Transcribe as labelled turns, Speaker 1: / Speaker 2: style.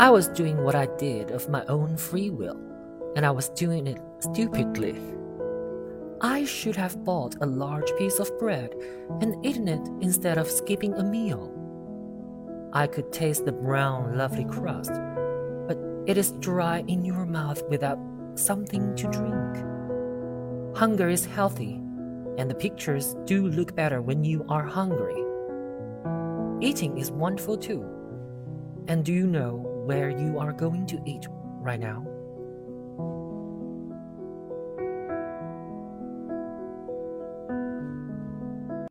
Speaker 1: I was doing what I did of my own free will, and I was doing it stupidly. I should have bought a large piece of bread and eaten it instead of skipping a meal. I could taste the brown, lovely crust, but it is dry in your mouth without something to drink. Hunger is healthy, and the pictures do look better when you are hungry. Eating is wonderful too. And do you know where you are going to eat right now?